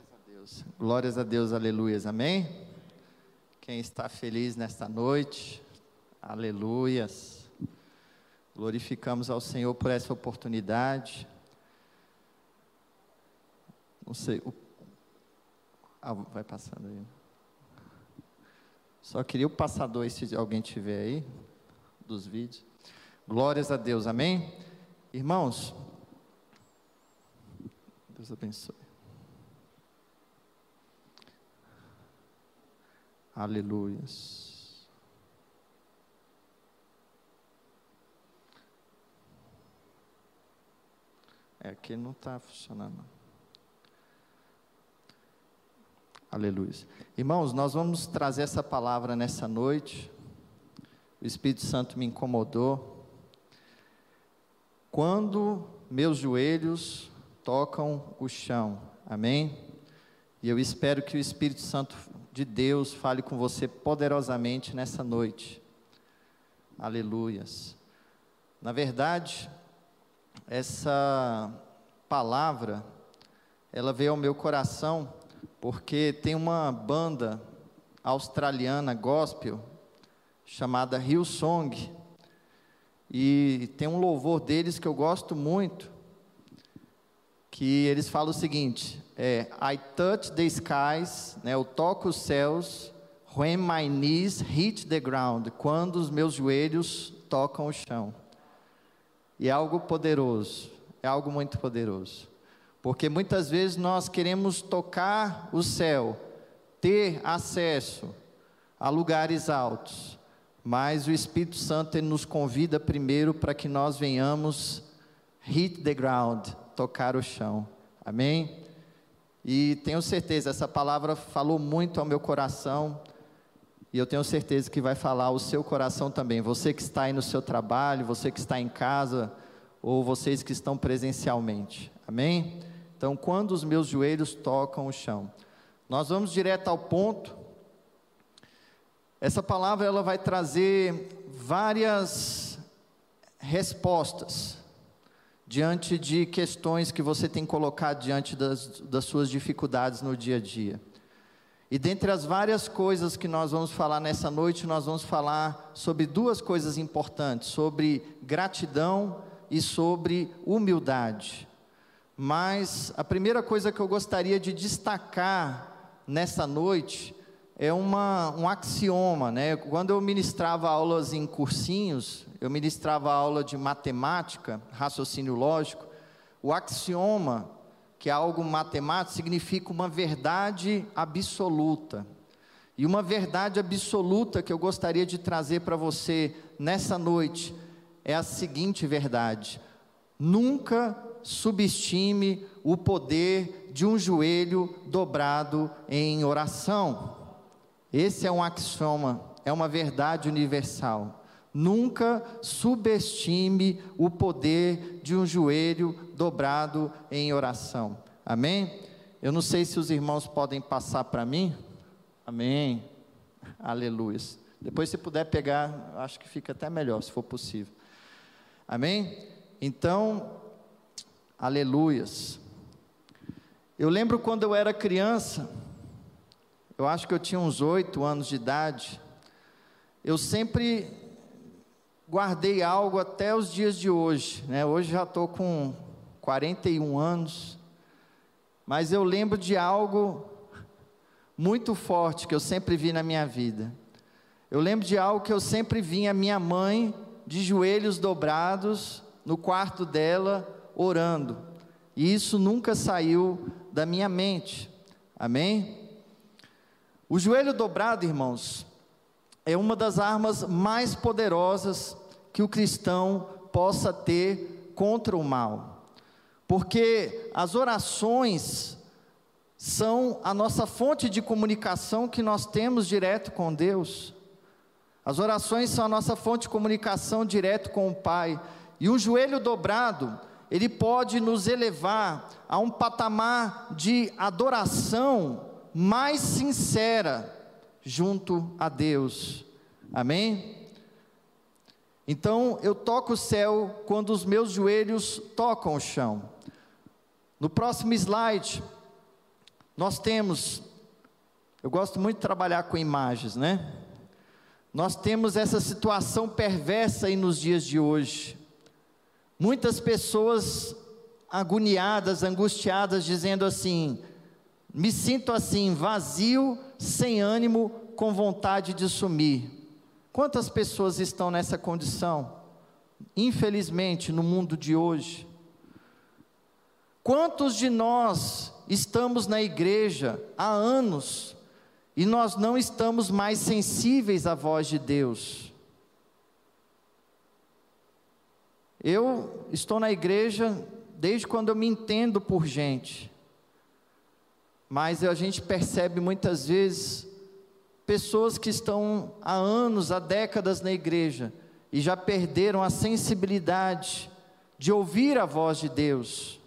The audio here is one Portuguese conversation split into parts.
Glórias a Deus. Glórias a Deus, aleluias. Amém? Quem está feliz nesta noite, aleluias. Glorificamos ao Senhor por essa oportunidade. Não sei, o... ah, vai passando aí. Só queria o passador, se alguém tiver aí, dos vídeos. Glórias a Deus, amém? Irmãos, Deus abençoe. Aleluias. É, aqui não está funcionando. Aleluia. Irmãos, nós vamos trazer essa palavra nessa noite. O Espírito Santo me incomodou. Quando meus joelhos tocam o chão. Amém? E eu espero que o Espírito Santo de Deus fale com você poderosamente nessa noite. Aleluias. Na verdade, essa palavra, ela veio ao meu coração porque tem uma banda australiana gospel chamada Hillsong e tem um louvor deles que eu gosto muito que eles falam o seguinte: é, I touch the skies, né, eu toco os céus, when my knees hit the ground, quando os meus joelhos tocam o chão. E é algo poderoso, é algo muito poderoso. Porque muitas vezes nós queremos tocar o céu, ter acesso a lugares altos, mas o Espírito Santo nos convida primeiro para que nós venhamos hit the ground, tocar o chão. Amém? E tenho certeza, essa palavra falou muito ao meu coração, e eu tenho certeza que vai falar ao seu coração também. Você que está aí no seu trabalho, você que está em casa, ou vocês que estão presencialmente. Amém? Então, quando os meus joelhos tocam o chão. Nós vamos direto ao ponto. Essa palavra ela vai trazer várias respostas diante de questões que você tem colocado diante das, das suas dificuldades no dia a dia. E dentre as várias coisas que nós vamos falar nessa noite, nós vamos falar sobre duas coisas importantes: sobre gratidão e sobre humildade. Mas a primeira coisa que eu gostaria de destacar nessa noite é uma, um axioma, né? Quando eu ministrava aulas em cursinhos, eu ministrava aula de matemática, raciocínio lógico, o axioma, que é algo matemático, significa uma verdade absoluta. E uma verdade absoluta que eu gostaria de trazer para você nessa noite é a seguinte verdade: nunca subestime o poder de um joelho dobrado em oração. Esse é um axioma, é uma verdade universal. Nunca subestime o poder de um joelho dobrado em oração. Amém? Eu não sei se os irmãos podem passar para mim. Amém. Aleluia. Depois, se puder pegar, acho que fica até melhor, se for possível. Amém? Então, aleluias. Eu lembro quando eu era criança, eu acho que eu tinha uns oito anos de idade, eu sempre guardei algo até os dias de hoje. Né? Hoje já estou com 41 anos, mas eu lembro de algo muito forte que eu sempre vi na minha vida. Eu lembro de algo que eu sempre vi a minha mãe de joelhos dobrados no quarto dela orando. E isso nunca saiu da minha mente. Amém? O joelho dobrado, irmãos, é uma das armas mais poderosas que o cristão possa ter contra o mal. Porque as orações são a nossa fonte de comunicação que nós temos direto com Deus. As orações são a nossa fonte de comunicação direto com o Pai. E um joelho dobrado, ele pode nos elevar a um patamar de adoração mais sincera junto a Deus. Amém? Então eu toco o céu quando os meus joelhos tocam o chão. No próximo slide, Nós temos, eu gosto muito de trabalhar com imagens, né? Nós temos essa situação perversa aí nos dias de hoje. Muitas pessoas agoniadas, angustiadas, dizendo assim: me sinto assim, vazio, sem ânimo, com vontade de sumir. Quantas pessoas estão nessa condição? Infelizmente, no mundo de hoje. Quantos de nós estamos na igreja há anos e nós não estamos mais sensíveis à voz de Deus? Eu estou na igreja desde quando eu me entendo por gente, mas a gente percebe muitas vezes pessoas que estão há anos, há décadas na igreja e já perderam a sensibilidade de ouvir a voz de Deus.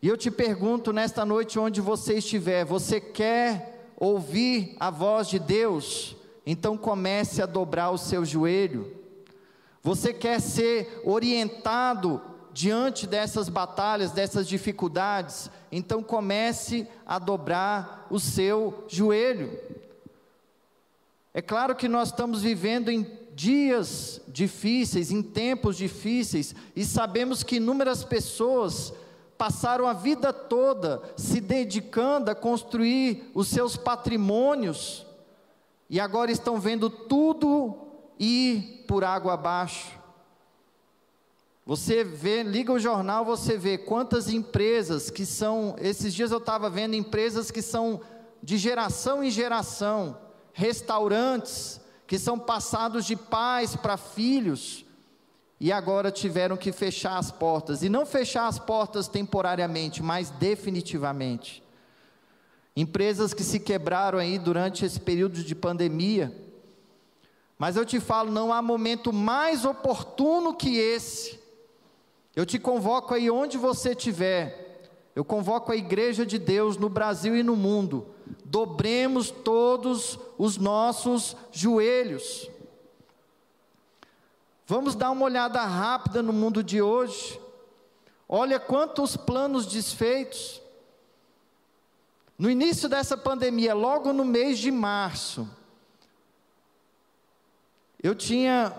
E eu te pergunto nesta noite, onde você estiver, você quer ouvir a voz de Deus? Então comece a dobrar o seu joelho. Você quer ser orientado diante dessas batalhas, dessas dificuldades? Então comece a dobrar o seu joelho. É claro que nós estamos vivendo em dias difíceis, em tempos difíceis, e sabemos que inúmeras pessoas passaram a vida toda se dedicando a construir os seus patrimônios, e agora estão vendo tudo ir por água abaixo. Você vê, liga o jornal, você vê quantas empresas que são, esses dias eu estava vendo empresas que são de geração em geração, restaurantes que são passados de pais para filhos e agora tiveram que fechar as portas. E não fechar as portas temporariamente, mas definitivamente. Empresas que se quebraram aí durante esse período de pandemia. Mas eu te falo, não há momento mais oportuno que esse. Eu te convoco aí onde você estiver. Eu convoco a igreja de Deus no Brasil e no mundo dobremos todos os nossos joelhos. Vamos dar uma olhada rápida no mundo de hoje. Olha quantos planos desfeitos. No início dessa pandemia, logo no mês de março, eu tinha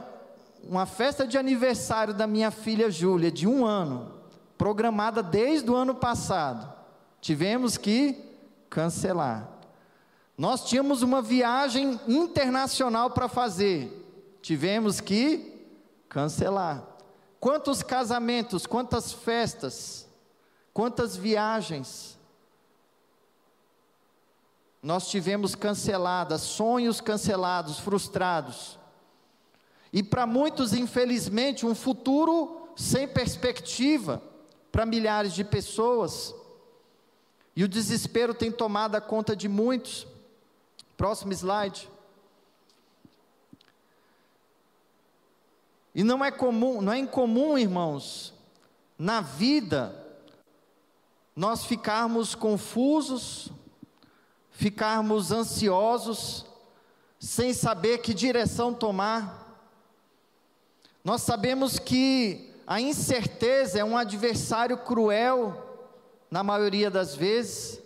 uma festa de aniversário da minha filha Júlia, de um ano, programada desde o ano passado. Tivemos que cancelar. Nós tínhamos uma viagem internacional para fazer, tivemos que cancelar. Quantos casamentos, quantas festas, quantas viagens nós tivemos canceladas, sonhos cancelados, frustrados. E para muitos, infelizmente, um futuro sem perspectiva para milhares de pessoas. E o desespero tem tomado a conta de muitos. Próximo slide. E não é comum, não é incomum, irmãos, na vida nós ficarmos confusos, ficarmos ansiosos, sem saber que direção tomar. Nós sabemos que a incerteza é um adversário cruel na maioria das vezes,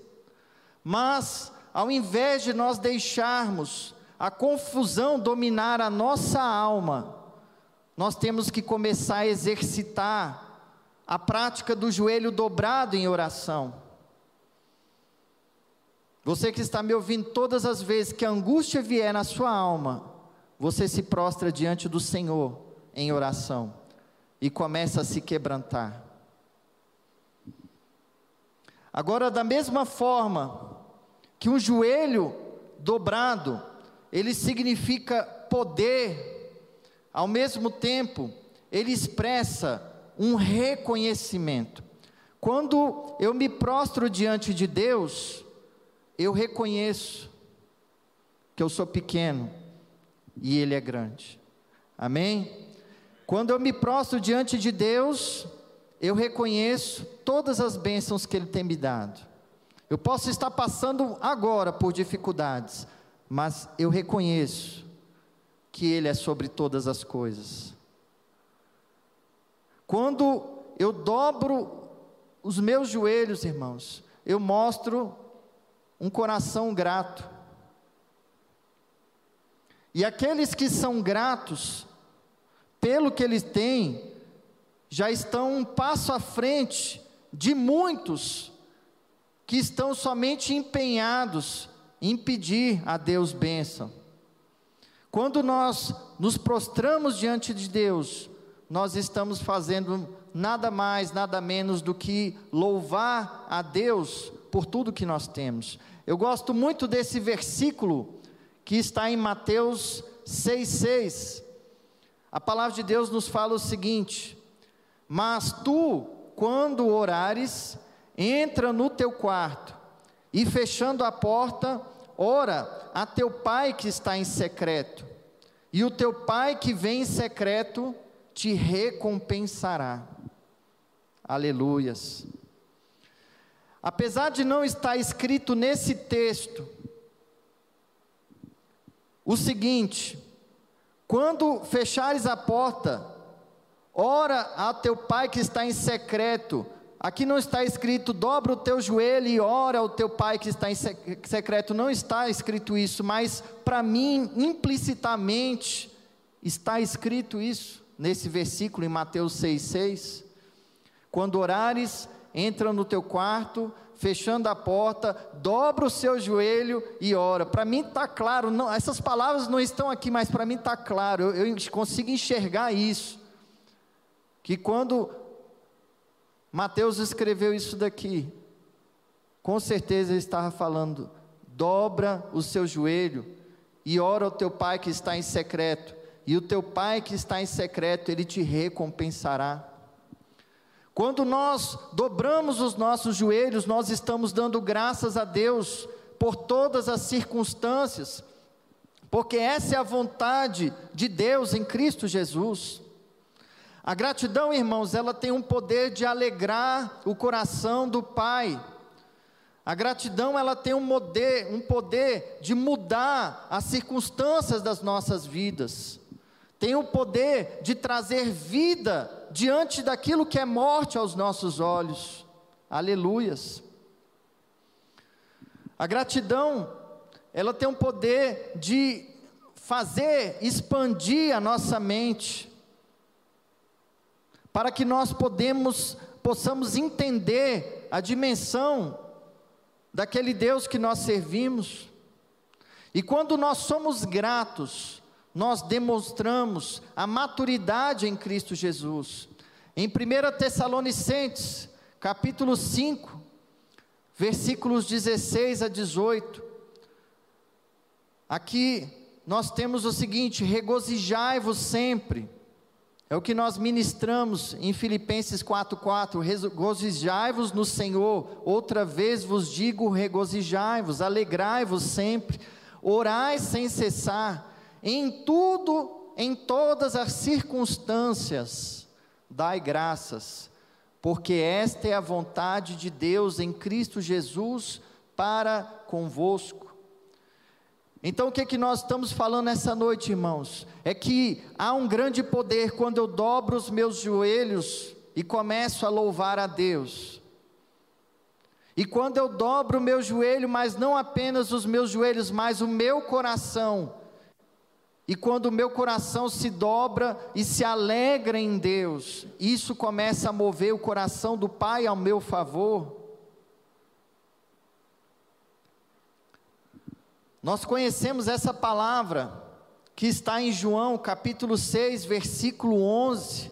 mas ao invés de nós deixarmos a confusão dominar a nossa alma, nós temos que começar a exercitar a prática do joelho dobrado em oração. Você que está me ouvindo todas as vezes que a angústia vier na sua alma, você se prostra diante do Senhor em oração e começa a se quebrantar. Agora, da mesma forma que um joelho dobrado, ele significa poder, ao mesmo tempo, ele expressa um reconhecimento. Quando eu me prostro diante de Deus, eu reconheço que eu sou pequeno e Ele é grande. Amém? Quando eu me prostro diante de Deus, eu reconheço todas as bênçãos que Ele tem me dado. Eu posso estar passando agora por dificuldades, mas eu reconheço que Ele é sobre todas as coisas. Quando eu dobro os meus joelhos, irmãos, eu mostro um coração grato. E aqueles que são gratos pelo que eles têm, já estão um passo à frente de muitos que estão somente empenhados em pedir a Deus bênção. Quando nós nos prostramos diante de Deus, nós estamos fazendo nada mais, nada menos do que louvar a Deus por tudo que nós temos. Eu gosto muito desse versículo que está em Mateus 6,6. A palavra de Deus nos fala o seguinte: Mas tu, quando orares, entra no teu quarto e fechando a porta, ora a teu pai que está em secreto, e o teu pai que vem em secreto te recompensará. Aleluias. Apesar de não estar escrito nesse texto, o seguinte: quando fechares a porta, ora a teu pai que está em secreto. Aqui não está escrito, dobra o teu joelho e ora ao teu pai que está em secreto. Não está escrito isso, mas para mim, implicitamente, está escrito isso nesse versículo em Mateus 6,6. Quando orares, entra no teu quarto, fechando a porta, dobra o seu joelho e ora. Para mim está claro, não, essas palavras não estão aqui, mas para mim está claro, eu, eu consigo enxergar isso. Que quando Mateus escreveu isso daqui, com certeza ele estava falando: dobra o seu joelho e ora ao teu pai que está em secreto, e o teu pai que está em secreto, ele te recompensará. Quando nós dobramos os nossos joelhos, nós estamos dando graças a Deus por todas as circunstâncias, porque essa é a vontade de Deus em Cristo Jesus. A gratidão, irmãos, ela tem um poder de alegrar o coração do Pai. A gratidão, ela tem um poder, um poder de mudar as circunstâncias das nossas vidas tem o poder de trazer vida diante daquilo que é morte aos nossos olhos. Aleluias. A gratidão, ela tem o poder de fazer expandir a nossa mente, para que nós podemos, possamos entender a dimensão daquele Deus que nós servimos. E quando nós somos gratos, nós demonstramos a maturidade em Cristo Jesus. Em 1 Tessalonicenses, capítulo 5, versículos 16 a 18, aqui nós temos o seguinte: regozijai-vos sempre. É o que nós ministramos em Filipenses 4:4, regozijai-vos no Senhor. Outra vez vos digo, regozijai-vos, alegrai-vos sempre, orai sem cessar em tudo, em todas as circunstâncias, dai graças, porque esta é a vontade de Deus em Cristo Jesus para convosco. Então o que, é que nós estamos falando essa noite, irmãos? É que há um grande poder quando eu dobro os meus joelhos e começo a louvar a Deus. E quando eu dobro o meu joelho, mas não apenas os meus joelhos, mas o meu coração, e quando o meu coração se dobra e se alegra em Deus, isso começa a mover o coração do Pai ao meu favor. Nós conhecemos essa palavra que está em João capítulo 6, versículo 11.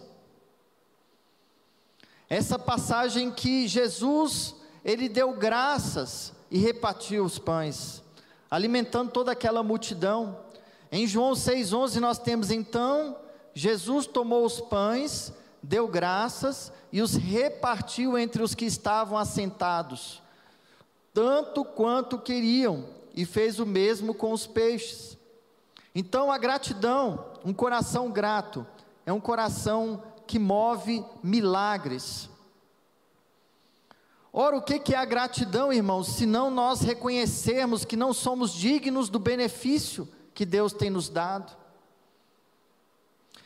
Essa passagem que Jesus, ele deu graças e repartiu os pães, alimentando toda aquela multidão. Em João 6,11 nós temos então: Jesus tomou os pães, deu graças e os repartiu entre os que estavam assentados, tanto quanto queriam, e fez o mesmo com os peixes. Então a gratidão, um coração grato, é um coração que move milagres. Ora, o que é a gratidão, irmãos, se não nós reconhecermos que não somos dignos do benefício que Deus tem nos dado.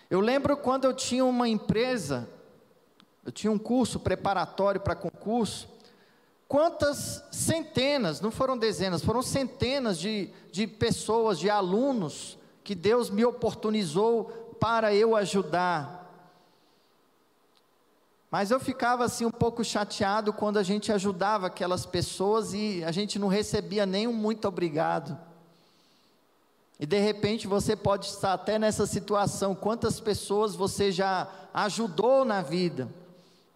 Eu lembro quando eu tinha uma empresa, eu tinha um curso preparatório para concurso, quantas centenas, não foram dezenas, foram centenas de, de pessoas, de alunos, que Deus me oportunizou para eu ajudar. Mas eu ficava assim um pouco chateado quando a gente ajudava aquelas pessoas e a gente não recebia nem um muito obrigado. E de repente você pode estar até nessa situação. Quantas pessoas você já ajudou na vida?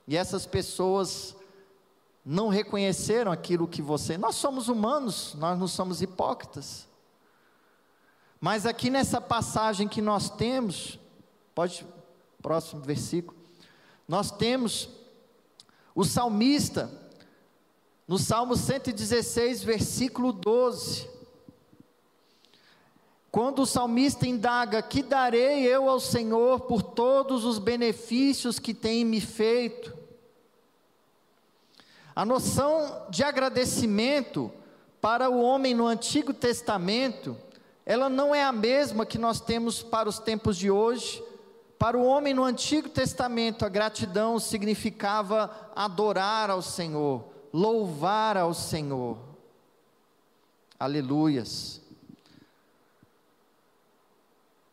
E essas pessoas não reconheceram aquilo que você. Nós somos humanos, nós não somos hipócritas. Mas aqui nessa passagem que nós temos, pode próximo versículo. Nós temos o salmista no Salmo 116, versículo 12. Quando o salmista indaga: Que darei eu ao Senhor por todos os benefícios que tem me feito? A noção de agradecimento para o homem no Antigo Testamento, ela não é a mesma que nós temos para os tempos de hoje. Para o homem no Antigo Testamento, a gratidão significava adorar ao Senhor, louvar ao Senhor. Aleluias.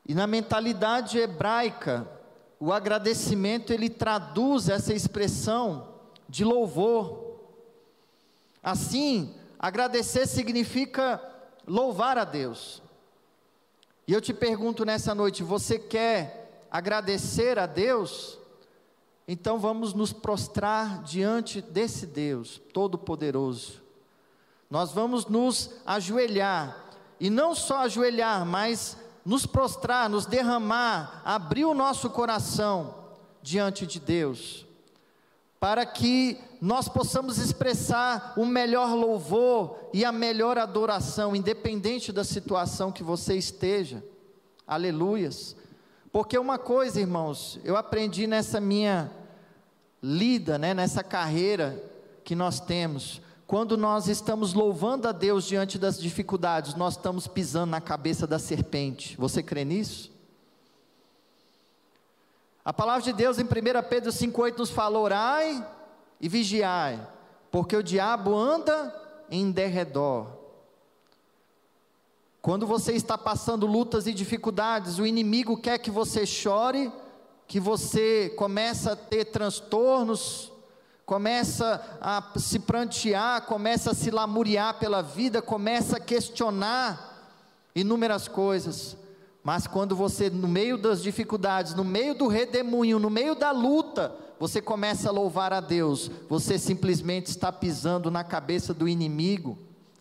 E na mentalidade hebraica, o agradecimento ele traduz essa expressão de louvor. Assim, agradecer significa louvar a Deus. E eu te pergunto nessa noite: você quer agradecer a Deus? Então vamos nos prostrar diante desse Deus Todo-Poderoso. Nós vamos nos ajoelhar, e não só ajoelhar, mas nos prostrar, nos derramar, abrir o nosso coração diante de Deus, para que nós possamos expressar o melhor louvor e a melhor adoração, independente da situação que você esteja. Aleluias. Porque uma coisa, irmãos, eu aprendi nessa minha lida, né, nessa carreira que nós temos, quando nós estamos louvando a Deus diante das dificuldades, nós estamos pisando na cabeça da serpente. Você crê nisso? A palavra de Deus em 1 Pedro 5,8 nos fala: orai e vigiai, porque o diabo anda em derredor. Quando você está passando lutas e dificuldades, o inimigo quer que você chore, que você comece a ter transtornos, começa a se prantear, começa a se lamuriar pela vida, começa a questionar inúmeras coisas. Mas quando você, no meio das dificuldades, no meio do redemoinho, no meio da luta, você começa a louvar a Deus, você simplesmente está pisando na cabeça do inimigo.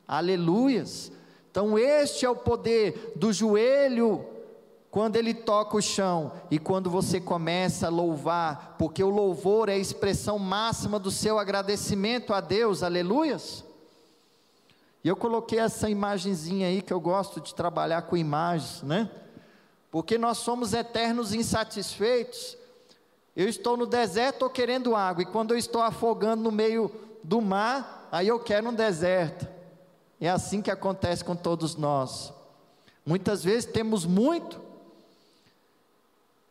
Aleluias. Então, este é o poder do joelho quando ele toca o chão e quando você começa a louvar, porque o louvor é a expressão máxima do seu agradecimento a Deus, aleluias. E eu coloquei essa imagenzinha aí que eu gosto de trabalhar com imagens, né? Porque nós somos eternos insatisfeitos. Eu estou no deserto, estou querendo água, e quando eu estou afogando no meio do mar, aí eu quero um deserto. É assim que acontece com todos nós. Muitas vezes temos muito,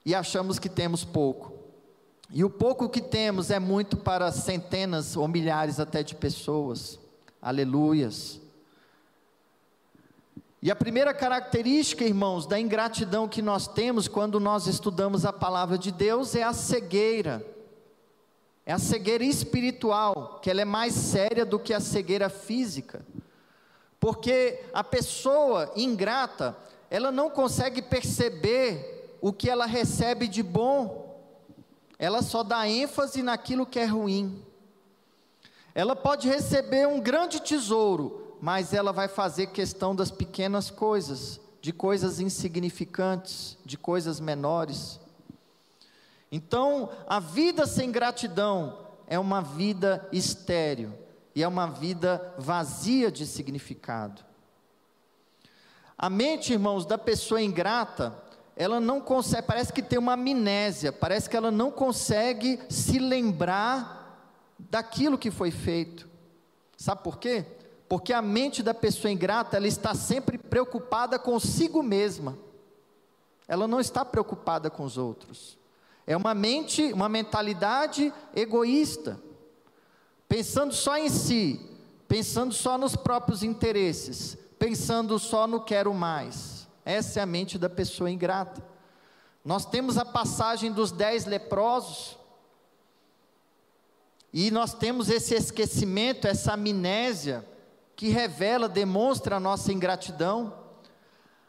e achamos que temos pouco. E o pouco que temos é muito para centenas ou milhares até de pessoas. Aleluias. E a primeira característica, irmãos, da ingratidão que nós temos quando nós estudamos a palavra de Deus é a cegueira. É a cegueira espiritual, que ela é mais séria do que a cegueira física. Porque a pessoa ingrata, ela não consegue perceber o que ela recebe de bom, ela só dá ênfase naquilo que é ruim. Ela pode receber um grande tesouro, mas ela vai fazer questão das pequenas coisas, de coisas insignificantes, de coisas menores. Então, a vida sem gratidão é uma vida estéril e é uma vida vazia de significado. A mente, irmãos, da pessoa ingrata, ela não consegue, parece que tem uma amnésia, parece que ela não consegue se lembrar daquilo que foi feito. Sabe por quê? Porque a mente da pessoa ingrata, ela está sempre preocupada consigo mesma. Ela não está preocupada com os outros. É uma mente, uma mentalidade egoísta. pensando só em si, pensando só nos próprios interesses, pensando só no quero mais. Essa é a mente da pessoa ingrata. Nós temos a passagem dos dez leprosos, e nós temos esse esquecimento, essa amnésia, que revela, demonstra a nossa ingratidão.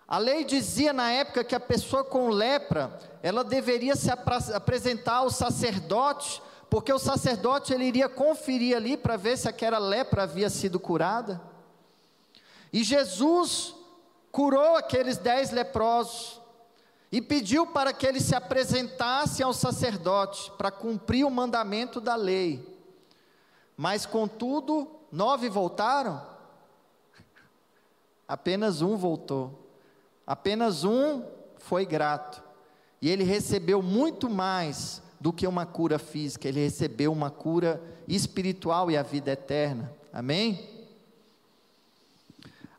A lei dizia na época que a pessoa com lepra, ela deveria se apresentar ao sacerdote, porque o sacerdote ele iria conferir ali para ver se aquela lepra havia sido curada. E Jesus curou aqueles dez leprosos e pediu para que eles se apresentassem ao sacerdote para cumprir o mandamento da lei. Mas contudo, nove voltaram, apenas um voltou. Apenas um foi grato. E ele recebeu muito mais do que uma cura física, ele recebeu uma cura espiritual e a vida eterna. Amém?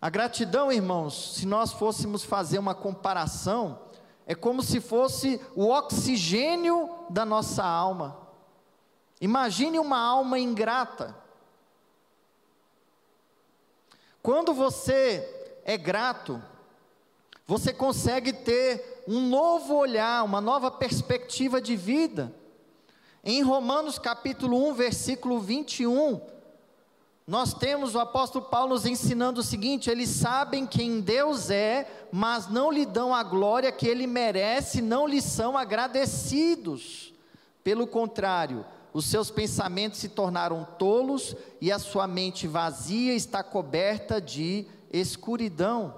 A gratidão, irmãos, se nós fôssemos fazer uma comparação, é como se fosse o oxigênio da nossa alma. Imagine uma alma ingrata. Quando você é grato, você consegue ter um novo olhar, uma nova perspectiva de vida. Em Romanos capítulo 1, versículo 21, nós temos o apóstolo Paulo nos ensinando o seguinte: eles sabem quem Deus é, mas não lhe dão a glória que ele merece, não lhe são agradecidos. Pelo contrário, os seus pensamentos se tornaram tolos e a sua mente vazia está coberta de escuridão.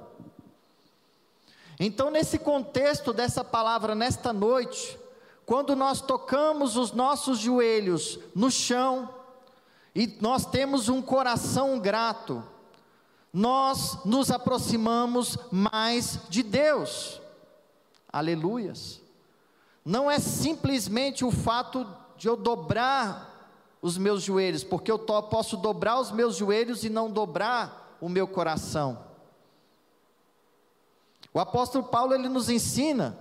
Então, nesse contexto dessa palavra, nesta noite, quando nós tocamos os nossos joelhos no chão, e nós temos um coração grato, nós nos aproximamos mais de Deus. Aleluias. Não é simplesmente o fato de eu dobrar os meus joelhos, porque eu posso dobrar os meus joelhos e não dobrar o meu coração. O apóstolo Paulo ele nos ensina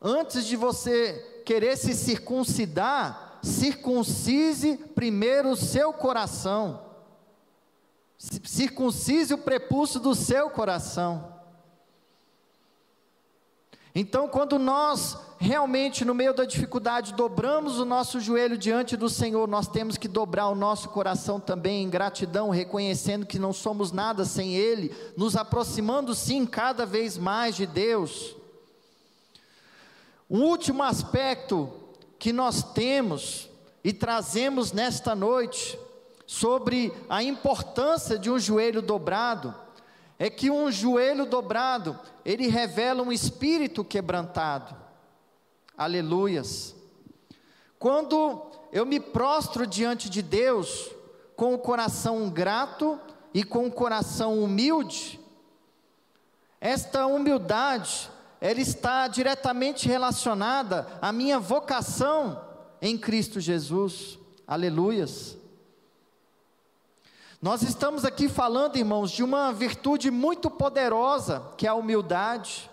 antes de você querer se circuncidar, circuncise primeiro o seu coração. Circuncise o prepúcio do seu coração. Então, quando nós realmente, no meio da dificuldade, dobramos o nosso joelho diante do Senhor, nós temos que dobrar o nosso coração também em gratidão, reconhecendo que não somos nada sem Ele, nos aproximando sim cada vez mais de Deus. Um último aspecto que nós temos e trazemos nesta noite sobre a importância de um joelho dobrado é que um joelho dobrado, ele revela um espírito quebrantado. Aleluias. Quando eu me prostro diante de Deus com o coração grato e com o coração humilde, esta humildade, ela está diretamente relacionada à minha vocação em Cristo Jesus. Aleluias. Nós estamos aqui falando, irmãos, de uma virtude muito poderosa, que é a humildade,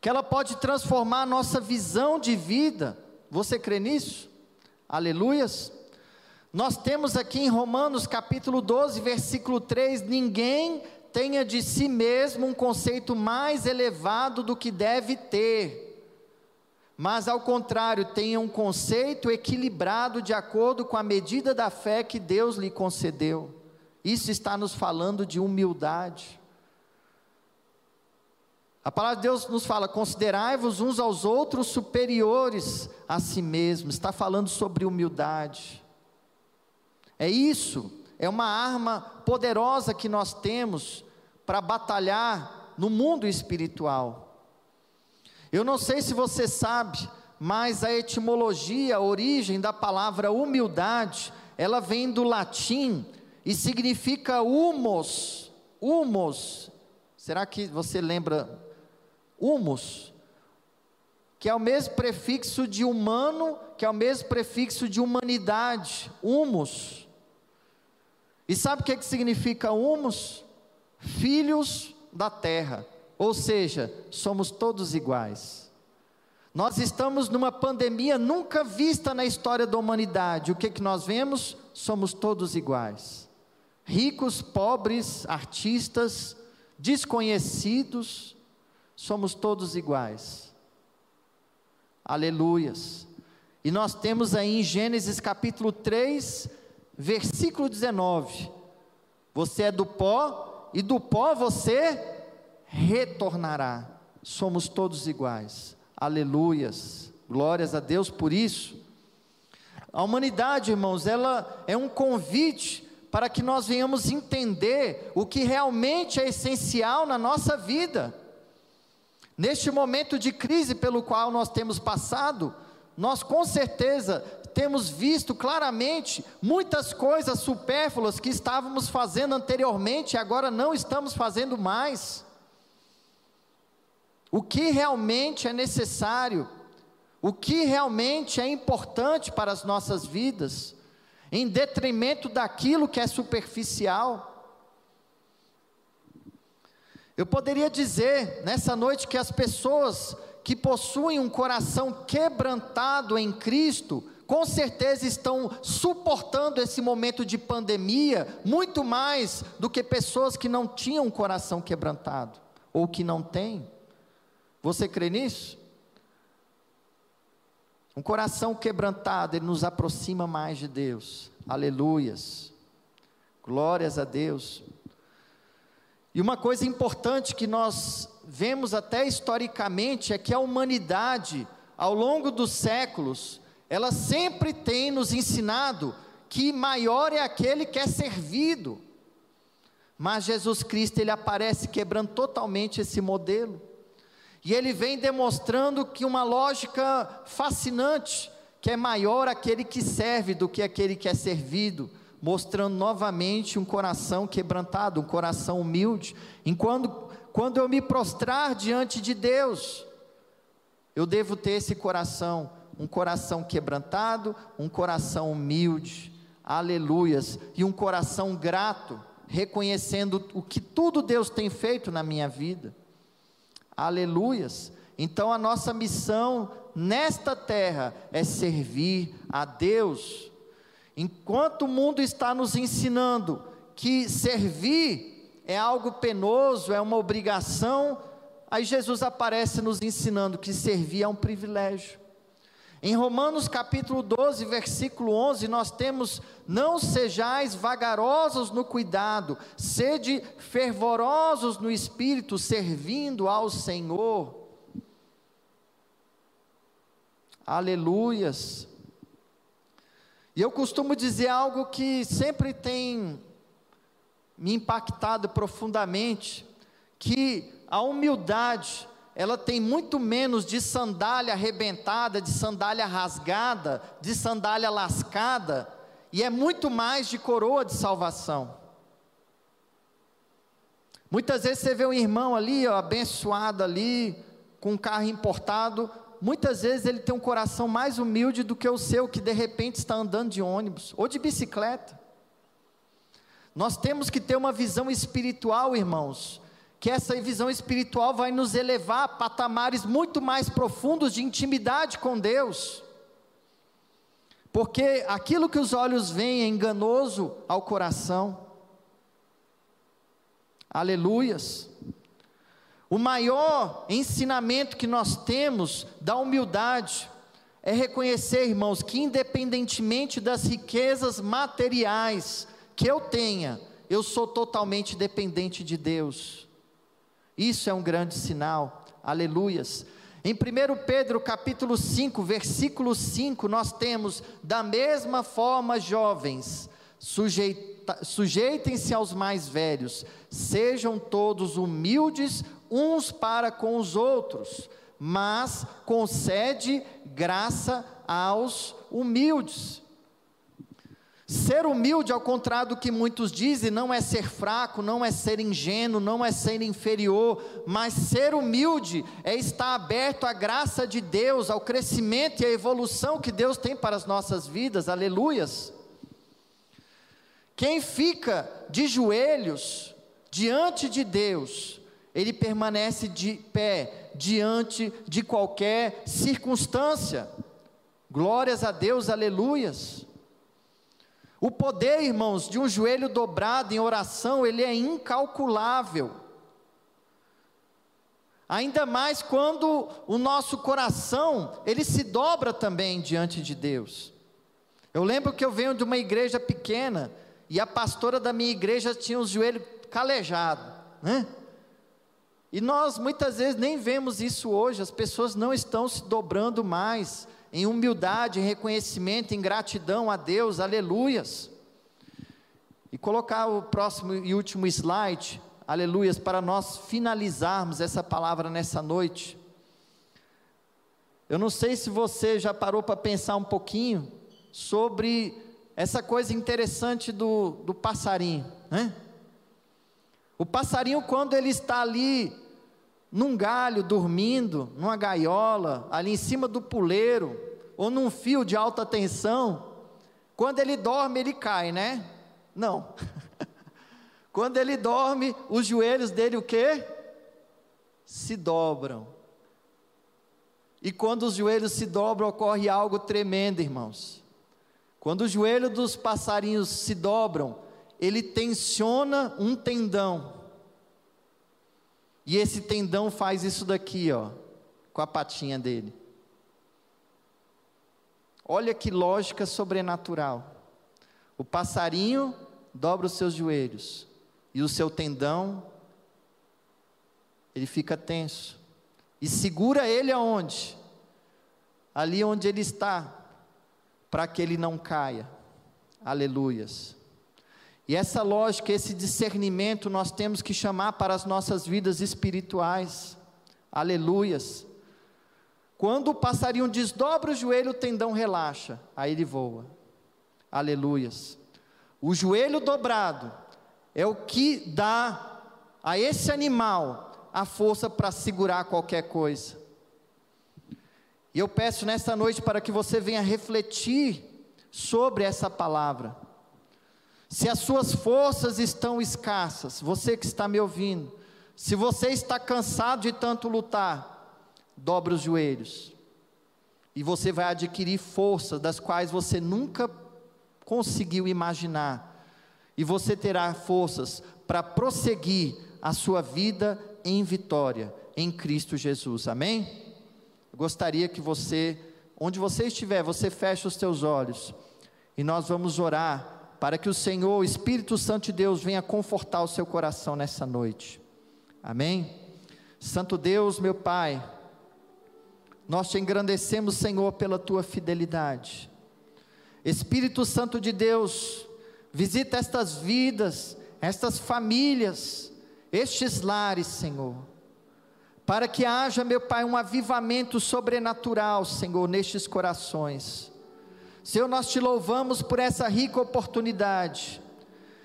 que ela pode transformar a nossa visão de vida. Você crê nisso? Aleluias. Nós temos aqui em Romanos capítulo 12, versículo 3: ninguém tenha de si mesmo um conceito mais elevado do que deve ter mas ao contrário, tenha um conceito equilibrado de acordo com a medida da fé que Deus lhe concedeu. Isso está nos falando de humildade. A palavra de Deus nos fala: considerai-vos uns aos outros superiores a si mesmos. Está falando sobre humildade. É isso, é uma arma poderosa que nós temos para batalhar no mundo espiritual. Eu não sei se você sabe, mas a etimologia, a origem da palavra humildade, ela vem do latim e significa humus. Humus. Será que você lembra humus? Que é o mesmo prefixo de humano, que é o mesmo prefixo de humanidade, humus. E sabe o que, que significa humus? Filhos da terra. Ou seja, somos todos iguais. Nós estamos numa pandemia nunca vista na história da humanidade. O que, que nós vemos? Somos todos iguais. Ricos, pobres, artistas, desconhecidos, somos todos iguais. Aleluias. E nós temos aí em Gênesis capítulo 3, versículo 19: Você é do pó, e do pó você retornará. Somos todos iguais. Aleluias. Glórias a Deus por isso. A humanidade, irmãos, ela é um convite para que nós venhamos entender o que realmente é essencial na nossa vida. Neste momento de crise pelo qual nós temos passado, nós com certeza temos visto claramente muitas coisas supérfluas que estávamos fazendo anteriormente e agora não estamos fazendo mais o que realmente é necessário, o que realmente é importante para as nossas vidas, em detrimento daquilo que é superficial. Eu poderia dizer nessa noite que as pessoas que possuem um coração quebrantado em Cristo, com certeza estão suportando esse momento de pandemia muito mais do que pessoas que não tinham um coração quebrantado ou que não têm. Você crê nisso? Um coração quebrantado, ele nos aproxima mais de Deus. Aleluias. Glórias a Deus. E uma coisa importante que nós vemos até historicamente é que a humanidade, ao longo dos séculos, ela sempre tem nos ensinado que maior é aquele que é servido. Mas Jesus Cristo, ele aparece quebrando totalmente esse modelo. E ele vem demonstrando que uma lógica fascinante, que é maior aquele que serve do que aquele que é servido, mostrando novamente um coração quebrantado, um coração humilde. Enquanto quando eu me prostrar diante de Deus, eu devo ter esse coração, um coração quebrantado, um coração humilde. Aleluias, e um coração grato, reconhecendo o que tudo Deus tem feito na minha vida. Aleluias. Então a nossa missão nesta terra é servir a Deus. Enquanto o mundo está nos ensinando que servir é algo penoso, é uma obrigação, aí Jesus aparece nos ensinando que servir é um privilégio. Em Romanos capítulo 12, versículo 11, nós temos: Não sejais vagarosos no cuidado, sede fervorosos no espírito, servindo ao Senhor. Aleluias. E eu costumo dizer algo que sempre tem me impactado profundamente, que a humildade ela tem muito menos de sandália arrebentada, de sandália rasgada, de sandália lascada, e é muito mais de coroa de salvação. Muitas vezes você vê um irmão ali, ó, abençoado ali, com um carro importado, muitas vezes ele tem um coração mais humilde do que o seu, que de repente está andando de ônibus ou de bicicleta. Nós temos que ter uma visão espiritual, irmãos, que essa visão espiritual vai nos elevar a patamares muito mais profundos de intimidade com Deus. Porque aquilo que os olhos veem é enganoso ao coração. Aleluias. O maior ensinamento que nós temos da humildade é reconhecer, irmãos, que independentemente das riquezas materiais que eu tenha, eu sou totalmente dependente de Deus. Isso é um grande sinal. Aleluias. Em 1 Pedro capítulo 5, versículo 5, nós temos, da mesma forma, jovens, sujeitem-se aos mais velhos, sejam todos humildes uns para com os outros, mas concede graça aos humildes. Ser humilde, ao contrário do que muitos dizem, não é ser fraco, não é ser ingênuo, não é ser inferior, mas ser humilde é estar aberto à graça de Deus, ao crescimento e à evolução que Deus tem para as nossas vidas, aleluias. Quem fica de joelhos diante de Deus, ele permanece de pé diante de qualquer circunstância. Glórias a Deus, aleluias. O poder, irmãos, de um joelho dobrado em oração, ele é incalculável. Ainda mais quando o nosso coração, ele se dobra também diante de Deus. Eu lembro que eu venho de uma igreja pequena e a pastora da minha igreja tinha os joelhos calejados, né? E nós muitas vezes nem vemos isso hoje, as pessoas não estão se dobrando mais em humildade, em reconhecimento, em gratidão a Deus, aleluias. E colocar o próximo e último slide, aleluias, para nós finalizarmos essa palavra nessa noite. Eu não sei se você já parou para pensar um pouquinho sobre essa coisa interessante do, do passarinho, né? O passarinho, quando ele está ali num galho, dormindo, numa gaiola, ali em cima do puleiro, ou num fio de alta tensão, quando ele dorme, ele cai, né? Não. quando ele dorme, os joelhos dele o quê? Se dobram. E quando os joelhos se dobram, ocorre algo tremendo, irmãos. Quando os joelhos dos passarinhos se dobram, ele tensiona um tendão. E esse tendão faz isso daqui, ó, com a patinha dele. Olha que lógica sobrenatural. O passarinho dobra os seus joelhos e o seu tendão ele fica tenso. E segura ele aonde? Ali onde ele está, para que ele não caia. Aleluias. E essa lógica, esse discernimento nós temos que chamar para as nossas vidas espirituais. Aleluias. Quando o passarinho desdobra o joelho, o tendão relaxa, aí ele voa. Aleluias. O joelho dobrado é o que dá a esse animal a força para segurar qualquer coisa. E eu peço nesta noite para que você venha refletir sobre essa palavra. Se as suas forças estão escassas, você que está me ouvindo, se você está cansado de tanto lutar, dobre os joelhos. E você vai adquirir forças das quais você nunca conseguiu imaginar. E você terá forças para prosseguir a sua vida em vitória em Cristo Jesus. Amém? Eu gostaria que você, onde você estiver, você feche os seus olhos e nós vamos orar para que o Senhor, o Espírito Santo de Deus, venha confortar o seu coração nessa noite. Amém? Santo Deus, meu Pai, nós te engrandecemos, Senhor, pela tua fidelidade. Espírito Santo de Deus, visita estas vidas, estas famílias, estes lares, Senhor, para que haja, meu Pai, um avivamento sobrenatural, Senhor, nestes corações. Senhor, nós te louvamos por essa rica oportunidade.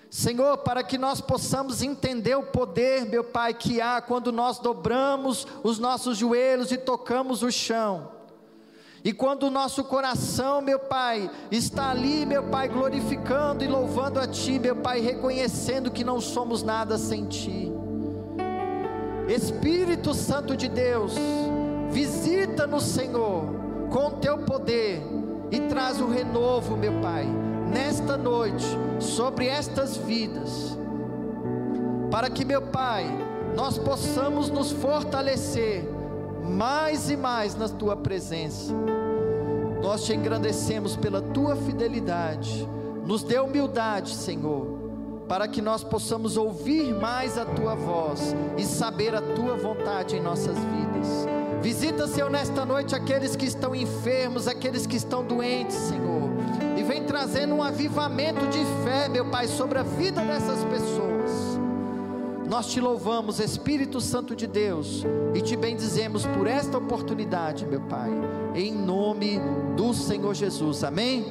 Senhor, para que nós possamos entender o poder, meu Pai, que há quando nós dobramos os nossos joelhos e tocamos o chão. E quando o nosso coração, meu Pai, está ali, meu Pai, glorificando e louvando a Ti, meu Pai, reconhecendo que não somos nada sem Ti. Espírito Santo de Deus, visita-nos, Senhor, com o Teu poder e traz o renovo, meu Pai, nesta noite, sobre estas vidas, para que, meu Pai, nós possamos nos fortalecer mais e mais na Tua presença. Nós te engrandecemos pela Tua fidelidade, nos dê humildade, Senhor, para que nós possamos ouvir mais a Tua voz e saber a Tua vontade em nossas vidas. Visita, Senhor, nesta noite aqueles que estão enfermos, aqueles que estão doentes, Senhor. E vem trazendo um avivamento de fé, meu Pai, sobre a vida dessas pessoas. Nós te louvamos, Espírito Santo de Deus, e te bendizemos por esta oportunidade, meu Pai, em nome do Senhor Jesus. Amém?